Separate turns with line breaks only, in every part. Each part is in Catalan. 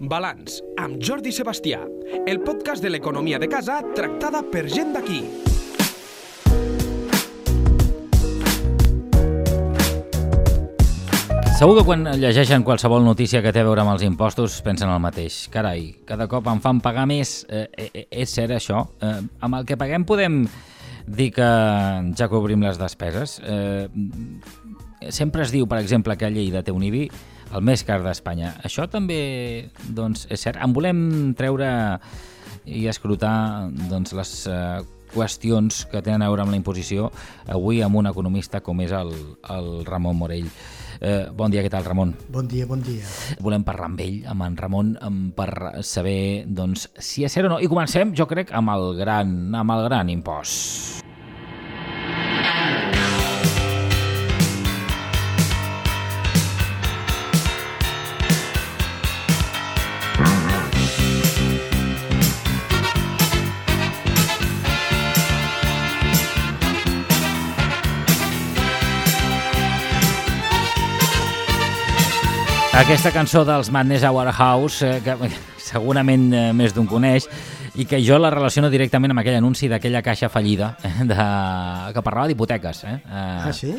Balanç, amb Jordi Sebastià, el podcast de l'economia de casa tractada per gent d'aquí.
Segur que quan llegeixen qualsevol notícia que té a veure amb els impostos pensen el mateix. Carai, cada cop em fan pagar més. Eh, eh, és cert això? Eh, amb el que paguem podem dir que ja cobrim les despeses. Eh, sempre es diu, per exemple, que Lleida té un IBI el més car d'Espanya. Això també doncs, és cert. En volem treure i escrutar doncs, les eh, qüestions que tenen a veure amb la imposició avui amb un economista com és el, el Ramon Morell. Eh, bon dia, què tal, Ramon?
Bon dia, bon dia.
Volem parlar amb ell, amb en Ramon, amb, per saber doncs, si és cert o no. I comencem, jo crec, amb el gran, amb el gran impost. Aquesta cançó dels Madness Hour House, eh, que segurament eh, més d'un coneix, i que jo la relaciono directament amb aquell anunci d'aquella caixa fallida eh, de... que parlava d'hipoteques. Eh?
Ah, sí?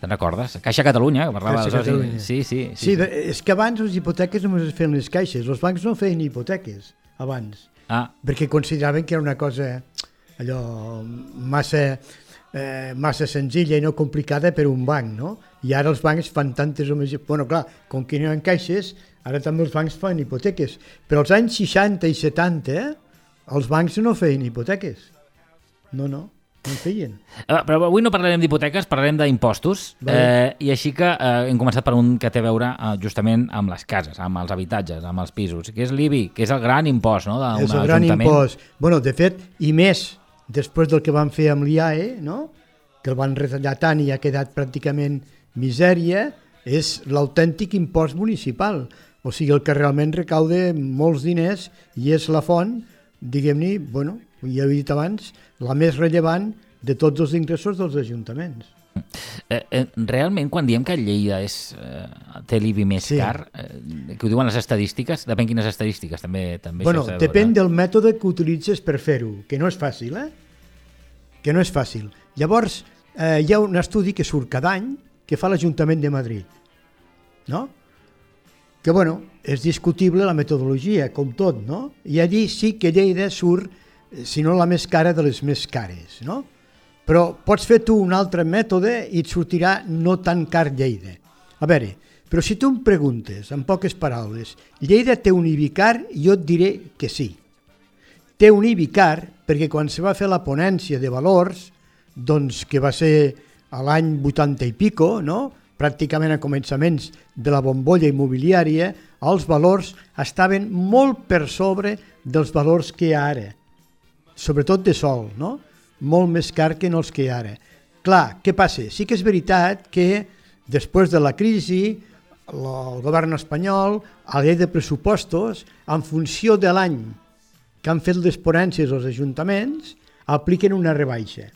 Te'n recordes? Caixa Catalunya, que parlava...
Caixa Catalunya.
Sí, sí.
Sí, sí, de, és que abans les hipoteques només es feien les caixes, els bancs no feien hipoteques abans,
Ah,
perquè consideraven que era una cosa allò massa, eh, massa senzilla i no complicada per un banc, no? I ara els bancs fan tantes o més... Bueno, clar, com que no hi ha caixes, ara també els bancs fan hipoteques. Però als anys 60 i 70, eh, els bancs no feien hipoteques. No, no, no en feien.
Eh, Però avui no parlarem d'hipoteques, parlarem d'impostos.
Vale.
Eh, I així que eh, hem començat per un que té a veure eh, justament amb les cases, amb els habitatges, amb els pisos, que és l'IBI, que és el gran impost no, d'un
és el gran
ajuntament.
impost. Bueno, de fet, i més després del que van fer amb l'IAE, no? que el van retallar tant i ha quedat pràcticament misèria, és l'autèntic impost municipal. O sigui, el que realment recauda molts diners i és la font, diguem-ne, bueno, ja he dit abans, la més rellevant de tots els ingressos dels ajuntaments.
Eh, eh, realment, quan diem que Lleida és, eh, té l'IBI més
Sí.
car, eh, que ho diuen les estadístiques, depèn quines estadístiques, també, també
Bueno,
de
depèn del mètode que utilitzes per fer-ho, que no és fàcil, eh? Que no és fàcil. Llavors, eh, hi ha un estudi que surt cada any que fa l'Ajuntament de Madrid, no? Que, bueno, és discutible la metodologia, com tot, no? I allí sí que Lleida surt, eh, si no la més cara, de les més cares, no? Però pots fer tu un altre mètode i et sortirà no tan car Lleida. A veure, però si tu em preguntes, en poques paraules, Lleida té un Ibicar, jo et diré que sí. Té un Ibicar perquè quan se va fer la ponència de valors, doncs que va ser a l'any 80 i pico, no? pràcticament a començaments de la bombolla immobiliària, els valors estaven molt per sobre dels valors que hi ha ara, sobretot de sol, no? Molt més car que no els que hi ha ara. Clar, què passa? Sí que és veritat que després de la crisi el govern espanyol, a la llei de pressupostos, en funció de l'any que han fet les ponències als ajuntaments, apliquen una rebaixa.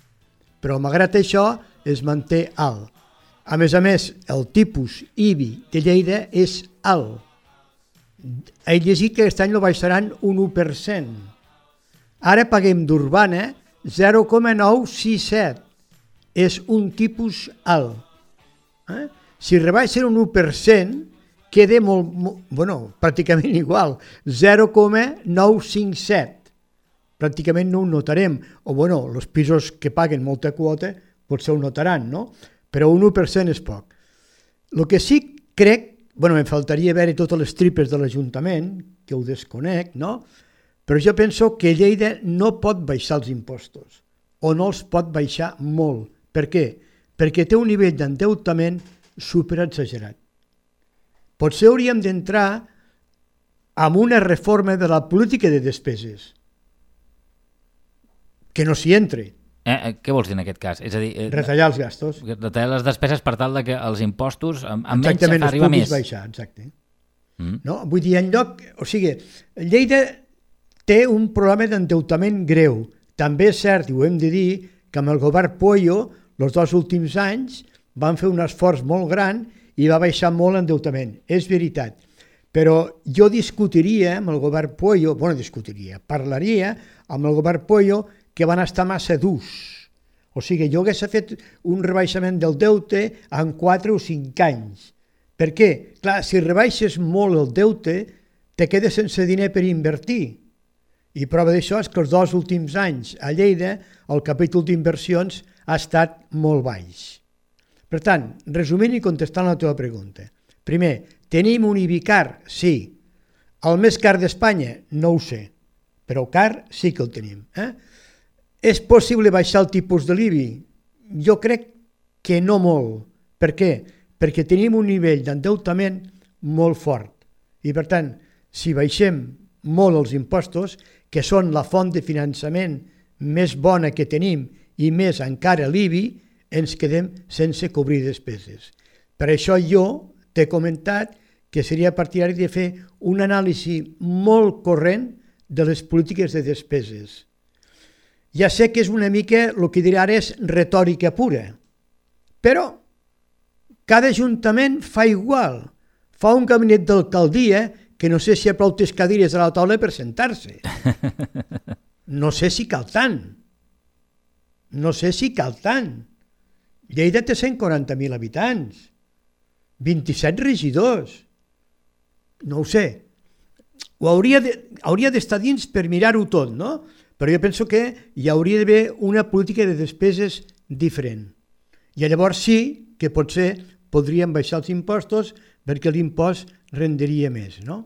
Però malgrat això es manté alt. A més a més, el tipus IBI de Lleida és alt. He llegit que aquest any lo baixaran un 1%. Ara paguem d'urbana 0,967. És un tipus alt. Eh? Si rebaixen un 1%, queda molt, molt, bueno, pràcticament igual, 0,957. Pràcticament no ho notarem. O, bueno, els pisos que paguen molta quota potser ho notaran, no? Però un 1% és poc. El que sí crec, bueno, em faltaria veure totes les tripes de l'Ajuntament, que ho desconec, no? Però jo penso que Lleida no pot baixar els impostos, o no els pot baixar molt. Per què? Perquè té un nivell d'endeutament superexagerat. Potser hauríem d'entrar amb una reforma de la política de despeses, que no s'hi entre,
Eh, eh, què vols dir en aquest cas? És a dir, eh,
retallar els gastos.
retallar les despeses per tal de que els impostos amb, amb menys
Exactament, es
arriba més.
baixar, exacte.
Mm.
No? Vull dir, en lloc... O sigui, Lleida té un problema d'endeutament greu. També és cert, i ho hem de dir, que amb el govern Pollo, els dos últims anys, van fer un esforç molt gran i va baixar molt l'endeutament. És veritat. Però jo discutiria amb el govern Pollo, bueno, discutiria, parlaria amb el govern Pollo que van estar massa durs. O sigui, jo hagués fet un rebaixament del deute en 4 o 5 anys. Per què? Clar, si rebaixes molt el deute, te quedes sense diner per invertir. I prova d'això és que els dos últims anys a Lleida el capítol d'inversions ha estat molt baix. Per tant, resumint i contestant la teva pregunta. Primer, tenim un Ibicar? Sí. El més car d'Espanya? No ho sé, però car sí que el tenim. Eh? És possible baixar el tipus de l'IBI? Jo crec que no molt. Per què? Perquè tenim un nivell d'endeutament molt fort. I per tant, si baixem molt els impostos, que són la font de finançament més bona que tenim i més encara l'IBI, ens quedem sense cobrir despeses. Per això jo t'he comentat que seria partidari de fer un anàlisi molt corrent de les polítiques de despeses. Ja sé que és una mica, el que diré ara és retòrica pura, però cada ajuntament fa igual. Fa un gabinet d'alcaldia que no sé si hi ha prou cadires a la taula per sentar-se. No sé si cal tant. No sé si cal tant. Lleida té 140.000 habitants, 27 regidors. No ho sé. Ho hauria d'estar de, d'estar dins per mirar-ho tot, no? Però jo penso que hi hauria d'haver una política de despeses diferent. I llavors sí que potser podríem baixar els impostos perquè l'impost renderia més, no?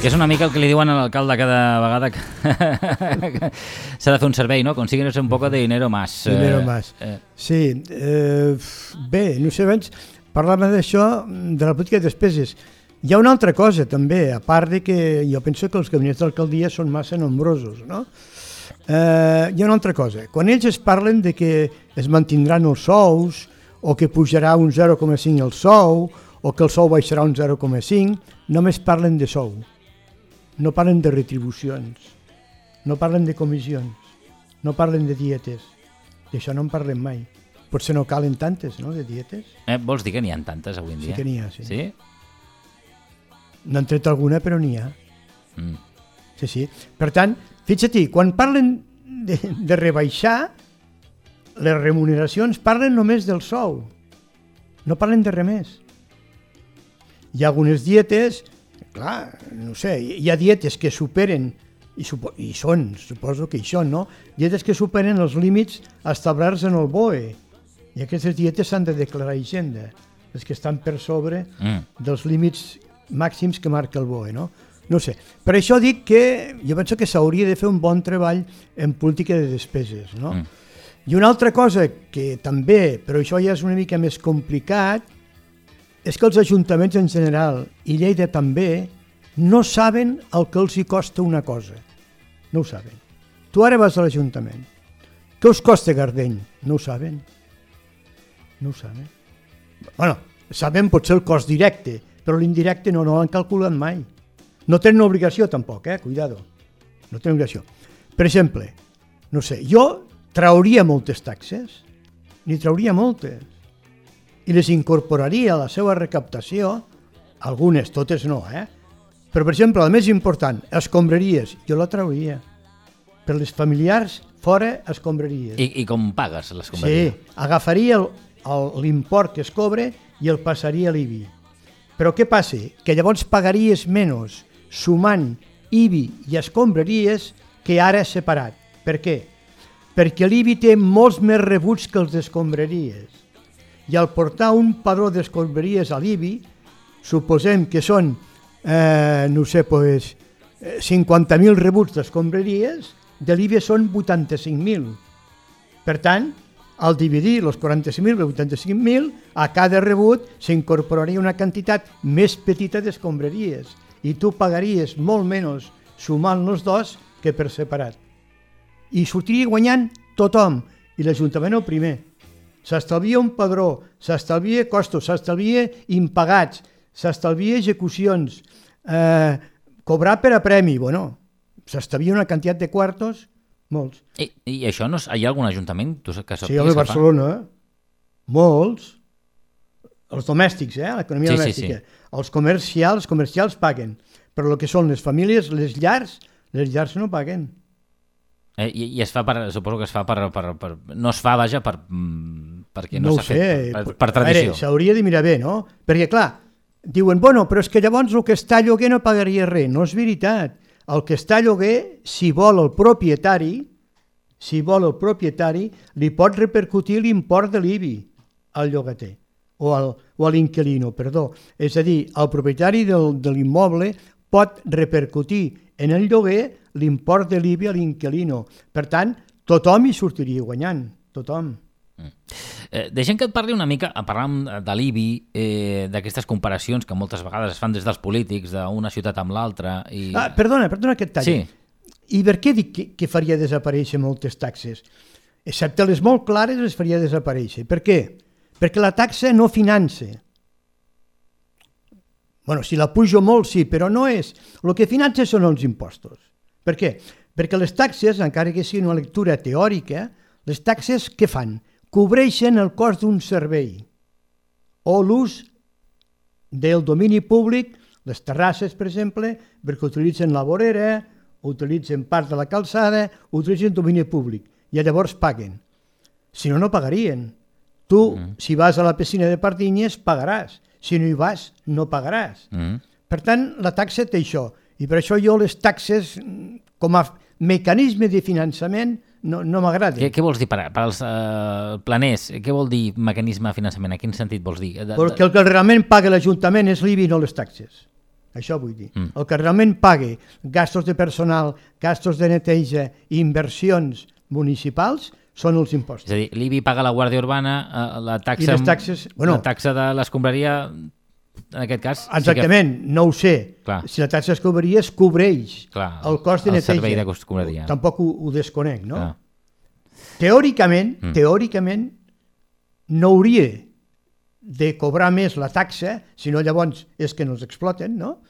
Que és una mica el que li diuen a l'alcalde cada vegada que, s'ha de fer un servei, no? Consíguenos un poco de dinero más.
Dinero eh, más. Eh. Sí, eh, bé, no sé, abans parlàvem d'això, de la política de despeses. Hi ha una altra cosa també, a part de que jo penso que els gabinets d'alcaldia són massa nombrosos, no? Eh, hi ha una altra cosa. Quan ells es parlen de que es mantindran els sous, o que pujarà un 0,5 el sou, o que el sou baixarà un 0,5, només parlen de sou no parlen de retribucions, no parlen de comissions, no parlen de dietes. D'això no en parlem mai. Potser no calen tantes, no?, de dietes.
Eh, vols dir que n'hi ha tantes avui en dia?
Sí que n'hi ha, sí.
Sí?
N'han tret alguna, però n'hi ha. Mm. Sí, sí. Per tant, fixa-t'hi, quan parlen de, de rebaixar, les remuneracions parlen només del sou. No parlen de res més. Hi ha algunes dietes clar, no sé, hi ha dietes que superen, i, supo, i són, suposo que hi són, no? Dietes que superen els límits establerts en el BOE. I aquestes dietes s'han de declarar a Hisenda, les que estan per sobre mm. dels límits màxims que marca el BOE, no? No sé. Per això dic que jo penso que s'hauria de fer un bon treball en política de despeses, no? Mm. I una altra cosa que també, però això ja és una mica més complicat, és que els ajuntaments en general, i Lleida també, no saben el que els hi costa una cosa. No ho saben. Tu ara vas a l'Ajuntament. Què us costa Gardeny? No ho saben. No ho saben. bueno, saben potser el cost directe, però l'indirecte no, no l'han calculat mai. No tenen obligació tampoc, eh? Cuidado. No tenen obligació. Per exemple, no sé, jo trauria moltes taxes, ni trauria moltes i les incorporaria a la seva recaptació, algunes, totes no, eh? Però, per exemple, la més important, escombraries, jo la trauria. Per les familiars, fora escombraries.
I, i com pagues l'escombraria?
Sí, agafaria l'import que es cobre i el passaria a l'IBI. Però què passa? Que llavors pagaries menys sumant IBI i escombraries que ara separat. Per què? Perquè l'IBI té molts més rebuts que els d'escombraries. I al portar un padró d'escombraries a l'IBI, suposem que són, eh, no sé, pues, eh, 50.000 rebuts d'escombraries, de l'IBI són 85.000. Per tant, al dividir els 45.000 i els 85.000, a cada rebut s'incorporaria una quantitat més petita d'escombraries i tu pagaries molt menys sumant els dos que per separat. I sortiria guanyant tothom, i l'Ajuntament el primer. S'estalvia un padró, s'estalvia costos, s'estalvia impagats, s'estalvia execucions, eh, cobrar per a premi, bueno, s'estalvia una quantitat de quartos, molts.
I, i això no és, hi ha algun ajuntament tu, que
Sí, home,
que
Barcelona, molts, els domèstics, eh, l'economia
Sí, sí,
domèstica. Els comercials, comercials paguen, però el que són les famílies, les llars, les llars no paguen.
Fa? Eh, i, I es fa per, suposo que es fa per, per, per no es fa, vaja, per, mm, perquè no,
No, ho
s'ha
sé,
fet, per, per, per
a
tradició.
s'hauria de mirar bé, no? Perquè, clar, diuen, bueno, però és que llavors el que està a lloguer no pagaria res. No és veritat. El que està a lloguer, si vol el propietari, si vol el propietari, li pot repercutir l'import de l'IBI al llogater o, al, o a l'inquilino, perdó. És a dir, el propietari del, de l'immoble pot repercutir en el lloguer l'import de l'IBI a l'inquilino. Per tant, tothom hi sortiria guanyant, tothom.
Eh, deixem que et parli una mica, parlant de l'IBI, eh, d'aquestes comparacions que moltes vegades es fan des dels polítics d'una ciutat amb l'altra. I...
Ah, perdona, perdona que et talli.
Sí.
I per què dic que, que faria desaparèixer moltes taxes? Excepte les molt clares les faria desaparèixer. Per què? Perquè la taxa no finança. bueno, si la pujo molt, sí, però no és. El que finança són els impostos. Per què? Perquè les taxes, encara que sigui una lectura teòrica, les taxes què fan? Cobreixen el cost d'un servei o l'ús del domini públic, les terrasses, per exemple, perquè utilitzen la vorera, utilitzen part de la calçada, utilitzen domini públic, i llavors paguen. Si no, no pagarien. Tu, mm. si vas a la piscina de Pardinyes, pagaràs. Si no hi vas, no pagaràs.
Mm.
Per tant, la taxa té això. I per això jo les taxes, com a mecanisme de finançament, no, no m'agraden.
Què, què vols dir per, per als eh, planers? Què vol dir mecanisme de finançament? En quin sentit vols dir? De,
Perquè el que realment paga l'Ajuntament és l'IBI, no les taxes. Això vull dir.
Mm.
El que realment paga gastos de personal, gastos de neteja i inversions municipals són els
És
impostos.
a dir, l'IBI paga la Guàrdia Urbana, eh, la taxa,
I les taxes, bueno-
la taxa de l'escombraria, en aquest cas...
Exactament, no ho sé.
Clar.
Si la taxa es cobraria, es cobreix
Clar,
el cost de
el
neteja.
servei d'escombraria.
Tampoc ho, ho desconec, no?
Clar.
Teòricament,
Mm.
teòricament, no hauria de cobrar més la taxa, si no llavors és que no els exploten, no?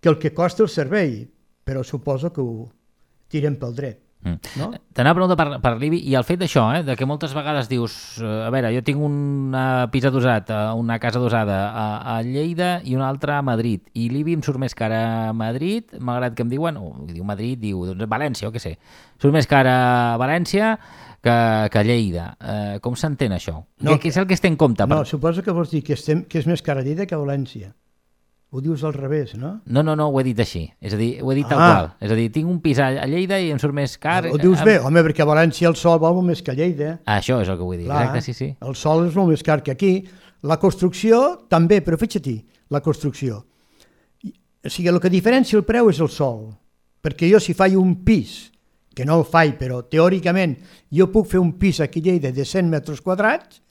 que el que costa el servei, però suposo que ho tiren pel dret.
Mm.
No?
T'anava a preguntar per, per l'IBI i el fet d'això, eh, de que moltes vegades dius eh, a veure, jo tinc un pis adossat, uh, una casa adossada a, a Lleida i una altra a Madrid, i l'IBI em surt més cara a Madrid, malgrat que em diuen, o diu Madrid, diu doncs, València, o què sé, surt més cara a València que, que a Lleida. Uh, com s'entén això?
No,
què, és el que es té en compte?
No,
Per...
suposo que vols dir que, estem, que és més cara a Lleida que a València. Ho dius al revés, no?
No, no, no, ho he dit així. És a dir, ho he dit tal
Ah.
qual. És a dir, tinc un pis a, Lleida i em surt més car...
Ho dius
eh,
bé, home, perquè a València el sol val molt més que a Lleida.
Això és el que vull dir.
Clar,
Exacte, sí, sí.
El sol és molt més car que aquí. La construcció també, però fixa't la construcció. O sigui, el que diferencia el preu és el sol. Perquè jo si faig un pis, que no el faig, però teòricament jo puc fer un pis aquí a Lleida de 100 metres quadrats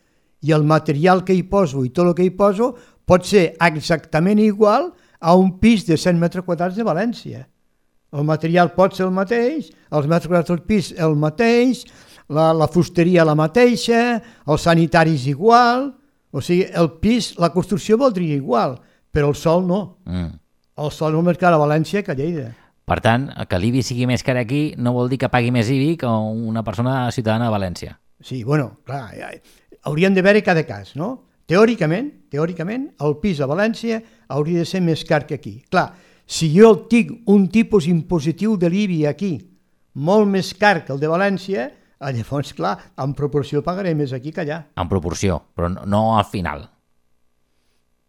i el material que hi poso i tot el que hi poso pot ser exactament igual a un pis de 100 metres quadrats de València. El material pot ser el mateix, els metres quadrats del pis el mateix, la, la fusteria la mateixa, els sanitaris igual, o sigui, el pis, la construcció voldria igual, però el sol no.
Mm.
El sol és més car a València que a Lleida.
Per tant, que l'IBI sigui més car aquí no vol dir que pagui més IBI que una persona ciutadana de València.
Sí, bueno, clar, ja, hauríem de veure cada cas, no? Teòricament, teòricament, el pis a València hauria de ser més car que aquí. Clar, si jo tinc un tipus impositiu de l'IBI aquí molt més car que el de València, eh, llavors, clar, en proporció pagaré més aquí que allà.
En proporció, però no, no al final.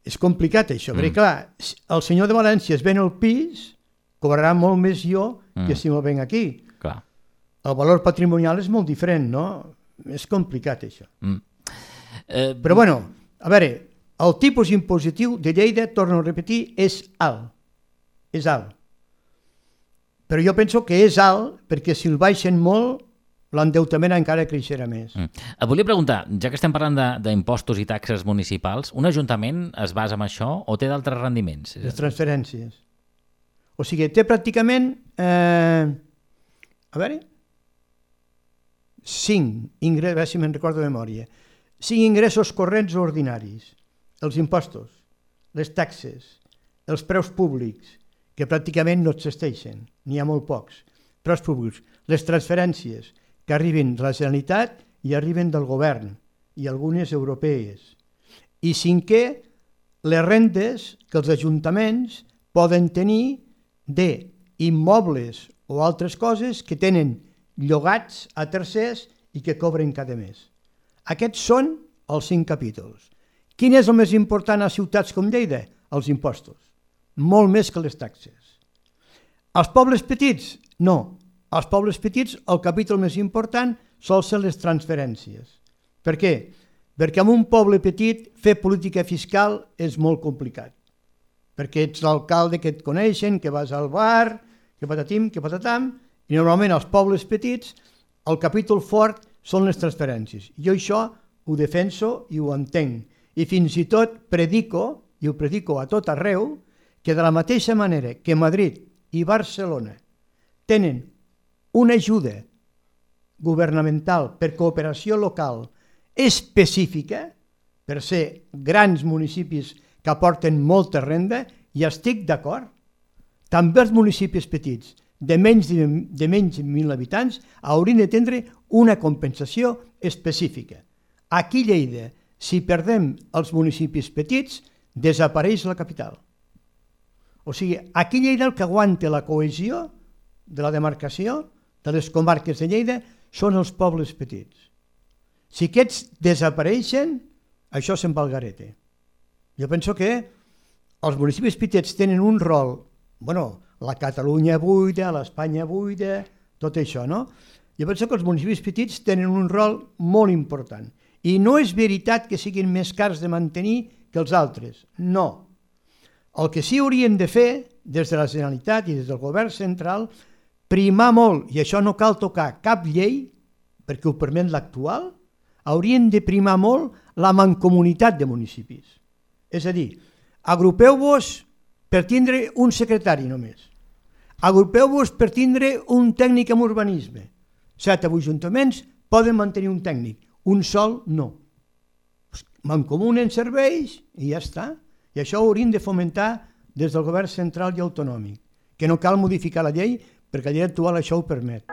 És complicat això, mm. perquè clar, si el senyor de València es ven el pis, cobrarà molt més jo
Mm.
que si me'l venc aquí.
Clar.
El valor patrimonial és molt diferent, no? És complicat, això.
Mm. Eh,
Però bueno, a veure, el tipus impositiu de Lleida, torno a repetir, és alt. És alt. Però jo penso que és alt perquè si el baixen molt, l'endeutament encara creixerà més.
Mm. Et volia preguntar, ja que estem parlant de- d'impostos i taxes municipals, un ajuntament es basa en això o té d'altres rendiments?
Les transferències. O sigui, té pràcticament, eh, a veure, cinc ingressos, a veure si me'n recordo de memòria, cinc ingressos corrents ordinaris, els impostos, les taxes, els preus públics, que pràcticament no existeixen, n'hi ha molt pocs, preus públics, les transferències que arriben de la Generalitat i arriben del govern, i algunes europees. I cinquè, les rendes que els ajuntaments poden tenir de immobles o altres coses que tenen llogats a tercers i que cobren cada mes. Aquests són els cinc capítols. Quin és el més important a ciutats com Lleida? Els impostos. Molt més que les taxes. Els pobles petits? No. Als pobles petits el capítol més important sol ser les transferències. Per què? Perquè en un poble petit fer política fiscal és molt complicat. Perquè ets l'alcalde que et coneixen, que vas al bar, que patatim, que patatam, i normalment als pobles petits el capítol fort són les transferències. Jo això ho defenso i ho entenc. I fins i tot predico, i ho predico a tot arreu, que de la mateixa manera que Madrid i Barcelona tenen una ajuda governamental per cooperació local específica, per ser grans municipis que aporten molta renda, i estic d'acord. També els municipis petits, de menys de, de menys de 1.000 habitants, haurien de tindre una compensació específica. Aquí Lleida, si perdem els municipis petits, desapareix la capital. O sigui, aquí Lleida el que aguanta la cohesió de la demarcació de les comarques de Lleida són els pobles petits. Si aquests desapareixen, això se'n va. Jo penso que els municipis petits tenen un rol, bueno, la Catalunya buida, l'Espanya buida, tot això, no? Jo penso que els municipis petits tenen un rol molt important. I no és veritat que siguin més cars de mantenir que els altres, no. El que sí haurien de fer, des de la Generalitat i des del govern central, primar molt, i això no cal tocar cap llei, perquè ho permet l'actual, haurien de primar molt la mancomunitat de municipis. És a dir, agrupeu-vos per tindre un secretari només. Agrupeu-vos per tindre un tècnic en urbanisme. Set ajuntaments poden mantenir un tècnic, un sol no. Mancomunen serveis i ja està. I això ho haurien de fomentar des del govern central i autonòmic, que no cal modificar la llei perquè la llei actual això ho permet.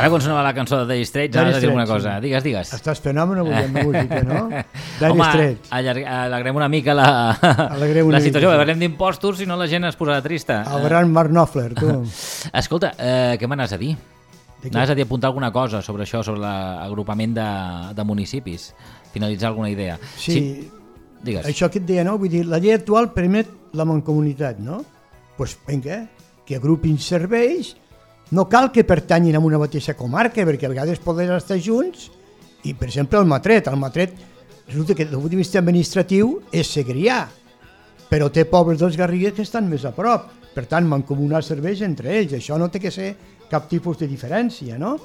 Ara quan sonava la cançó de Dire Straits, ara
Dire
dir una cosa.
sí.
Digues, digues.
Estàs fenomen avui amb música, no? Dire
Home,
Straits.
alegrem una mica la,
Alegrem una
la situació.
mica, sí.
Parlem d'impostos, si no la gent es posarà trista.
El gran Mark Knopfler, tu.
Escolta, eh, què m'anaves a dir? Anaves a dir apuntar alguna cosa sobre això, sobre l'agrupament de, de municipis. Finalitzar alguna idea.
Sí,
Digues.
això que et deia, no? Vull dir, la llei actual permet la mancomunitat, no? Doncs pues, vinga, que agrupin serveis, no cal que pertanyin a una mateixa comarca, perquè a vegades poden estar junts, i per exemple el Matret, el Matret resulta que des del punt de vista administratiu és Segrià, però té pobles dels Garrigues que estan més a prop, per tant mancomunar serveis entre ells, això no té que ser cap tipus de diferència, no?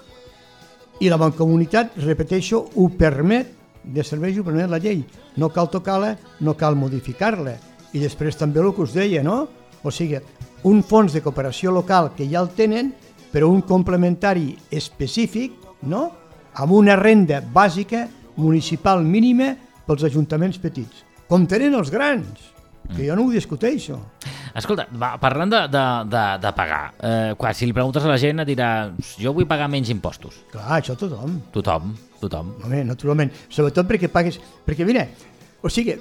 I la mancomunitat, repeteixo, ho permet, de serveis ho permet la llei. No cal tocar-la, no cal modificar-la. I després també el que us deia, no? O sigui, un fons de cooperació local que ja el tenen, però un complementari específic, no? amb una renda bàsica municipal mínima pels ajuntaments petits, com tenen els grans, que jo no ho discuteixo.
Escolta, va, parlant de, de, de, de pagar, eh, quan, si li preguntes a la gent et dirà jo vull pagar menys impostos.
Clar, això tothom.
Tothom, tothom.
Home, naturalment. Sobretot perquè pagues... Perquè, mira, o sigui,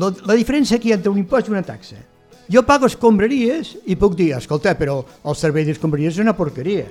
lo, la diferència aquí entre un impost i una taxa. Jo pago escombraries i puc dir, escolta, però el servei d'escombraries és una porqueria.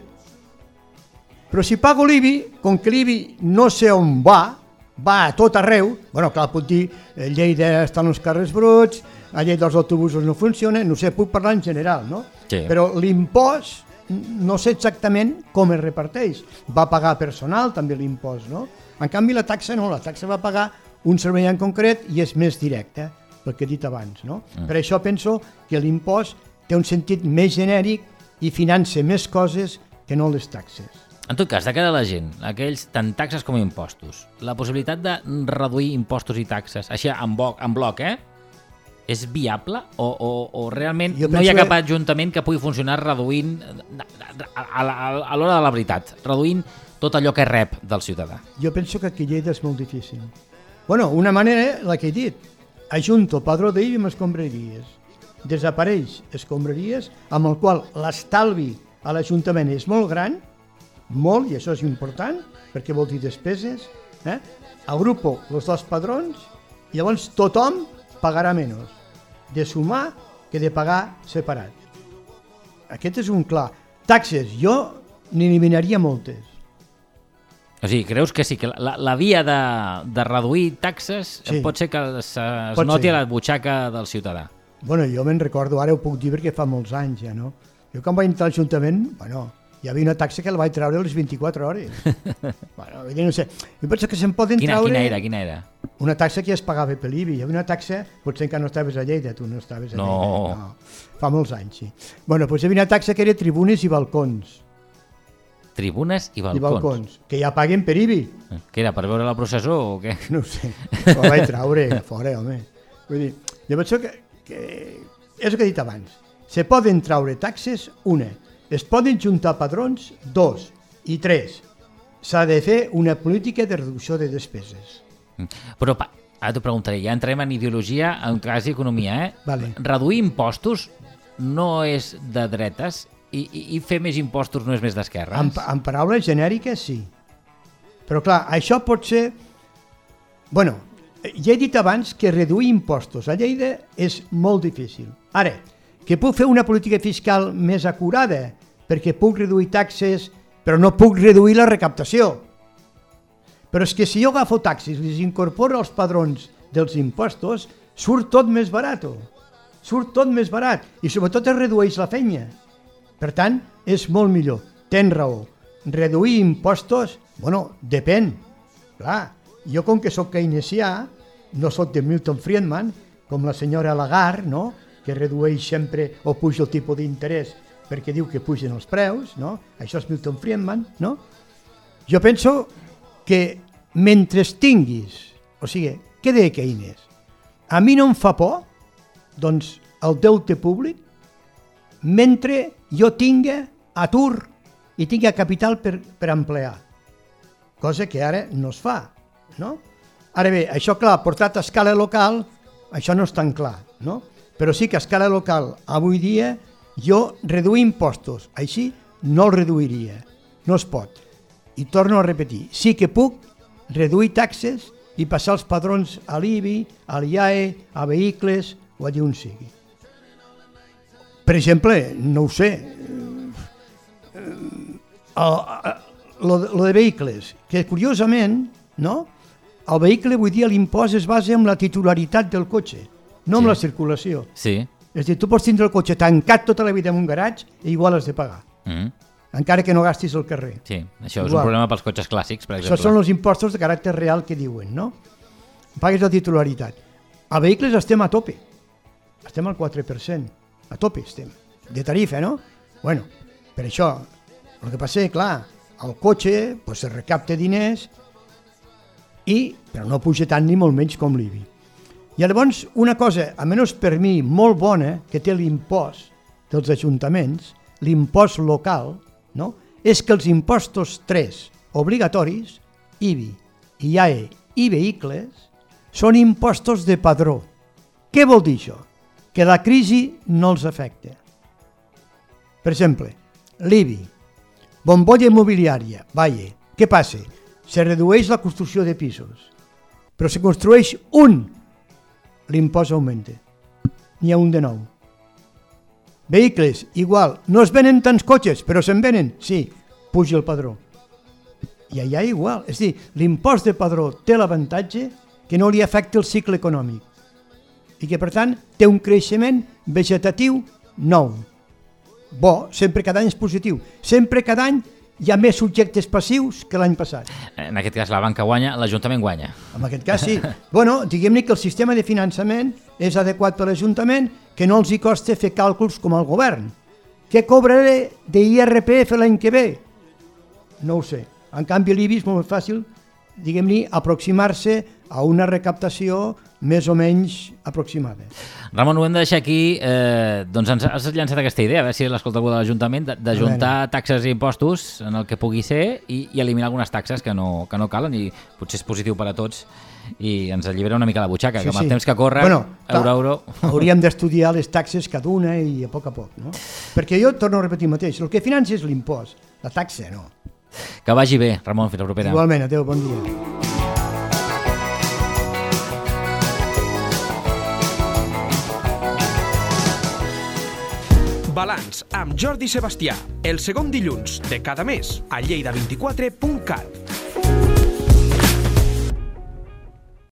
Però si pago l'IBI, com que l'IBI no sé on va, va a tot arreu, bueno, clar, puc dir, eh, Lleida estan els carrers bruts, a Lleida els autobusos no funcionen, no sé, puc parlar en general, no?
Sí.
Però l'impost no sé exactament com es reparteix. Va pagar personal també l'impost, no? En canvi la taxa no, la taxa va pagar un servei en concret i és més directe, pel que he dit abans, no? Mm. Per això penso que l'impost té un sentit més genèric i finança més coses que no les taxes.
En tot cas, de cara a la gent, aquells tant taxes com impostos, la possibilitat de reduir impostos i taxes, així en bloc, en bloc eh? És viable o, o, o realment no hi ha cap
que-
ajuntament que pugui funcionar reduint a, a, a, a l'hora de la veritat, reduint tot allò que rep del ciutadà?
Jo penso que aquí Lleida és molt difícil. Bueno, una manera, la que he dit, ajunto el padró d'IBI amb escombraries. Desapareix escombraries, amb el qual l'estalvi a l'Ajuntament és molt gran, molt, i això és important, perquè vol dir despeses, eh? agrupo els dos padrons i llavors tothom pagarà menys de sumar que de pagar separat. Aquest és un clar. Taxes, jo n'eliminaria moltes.
O sigui, creus que sí, que la, la via de, de reduir taxes
Sí.
pot ser que es, es
Pot
noti
ser.
a la butxaca del ciutadà?
Bueno, jo me'n recordo, ara ho puc dir perquè fa molts anys ja, no? Jo quan vaig entrar a l'Ajuntament, bueno, hi havia una taxa que la vaig treure a les 24 hores. bueno, dir, no sé, jo penso que se'n poden
Quina,
treure
quina era, quina era?
una taxa que ja es pagava per l'IBI. Hi havia una taxa, potser encara no estaves a Lleida, tu no estaves a
No.
Lleida. No. Fa molts anys, sí. Bueno, doncs hi havia una taxa que era tribunes i balcons.
Tribunes i balcons.
I balcons, que ja paguen per IBI.
Què era, per veure la processó o què?
No ho sé, ho vaig treure fora, home. Vull dir, jo penso que, que és el que he dit abans. Se poden traure taxes, una. Es poden juntar padrons, dos. I tres. S'ha de fer una política de reducció de despeses.
Però pa, ara t'ho preguntaré, ja entrem en ideologia, en cas d'economia, eh?
Vale.
Reduir impostos no és de dretes i, i, i fer més impostos no és més d'esquerres?
En, en paraules genèriques, sí. Però clar, això pot ser... Bueno, ja he dit abans que reduir impostos a Lleida és molt difícil. Ara, que puc fer una política fiscal més acurada perquè puc reduir taxes, però no puc reduir la recaptació. Però és que si jo agafo taxis i les incorporo als padrons dels impostos, surt tot més barat. Surt tot més barat i sobretot es redueix la feina. Per tant, és molt millor. Tens raó. Reduir impostos, bueno, depèn. Clar, jo com que sóc keynesià, no sóc de Milton Friedman, com la senyora Lagarde, no? que redueix sempre o puja el tipus d'interès perquè diu que pugen els preus, no? això és Milton Friedman, no? Jo penso que mentre tinguis, o sigui, què deia Keynes? A mi no em fa por, doncs, el deute públic mentre jo tinga atur i tinga capital per, per emplear. Cosa que ara no es fa, no? Ara bé, això clar, portat a escala local, això no és tan clar, no? Però sí que a escala local, avui dia, jo reduir impostos, així no el reduiria, no es pot. I torno a repetir, sí que puc reduir taxes i passar els padrons a l'IBI, a l'IAE, a vehicles o allà on sigui. Per exemple, no ho sé, eh, eh, lo, de- lo de vehicles, que curiosament, no? El vehicle, vull dir, l'impost es basa en la titularitat del cotxe, no en
Sí.
la circulació.
Sí.
És a dir, tu pots tindre el cotxe tancat tota la vida en un garatge i igual has de pagar,
Mm.
encara que no gastis al carrer.
Sí, això és un
Igual.
problema pels cotxes clàssics, per
Això
exemple.
són els impostos de caràcter real que diuen, no? Pagues la titularitat. A vehicles estem a tope. Estem al 4%. A tope estem. De tarifa, no? Bueno, per això, el que passa és, clar, el cotxe pues, se recapta diners i, però no puja tant ni molt menys com l'IBI. I llavors, una cosa, almenys per mi, molt bona, que té l'impost dels ajuntaments, l'impost local, no? és que els impostos 3 obligatoris, IBI, IAE i vehicles, són impostos de padró. Què vol dir això? Que la crisi no els afecta. Per exemple, l'IBI, bombolla immobiliària, vaja, què passa? Se redueix la construcció de pisos, però se construeix un, l'impost augmenta. N'hi ha un de nou. Vehicles, igual, no es venen tants cotxes, però se'n venen, sí, puja el padró. I allà igual, és a dir, l'impost de padró té l'avantatge que no li afecta el cicle econòmic i que, per tant, té un creixement vegetatiu nou. Bo, sempre cada any és positiu. Sempre cada any hi ha més subjectes passius que l'any passat.
En aquest cas la banca guanya, l'Ajuntament guanya.
En aquest cas sí. bueno, diguem-ne que el sistema de finançament és adequat per l'Ajuntament, que no els hi costa fer càlculs com el govern. Què cobraré d'IRPF l'any que ve? No ho sé. En canvi, l'IBI és molt fàcil, diguem-ne, aproximar-se a una recaptació més o menys aproximada.
Ramon, ho hem de deixar aquí. Eh, doncs ens has llançat aquesta idea, a veure si l'escolta algú de l'Ajuntament, de, de juntar taxes i impostos en el que pugui ser i, i eliminar algunes taxes que no, que no calen i potser és positiu per a tots i ens allibera una mica la butxaca, sí, que amb el temps que corre,
bueno,
euro, euro...
Hauríem d'estudiar les taxes cada una i a poc a poc, no? Perquè jo torno a repetir mateix, el que financia és l'impost, la taxa no.
Que vagi bé, Ramon, fins la propera.
Igualment, adeu, bon dia.
Balanç amb Jordi Sebastià, el segon dilluns de cada mes a lleida24.cat.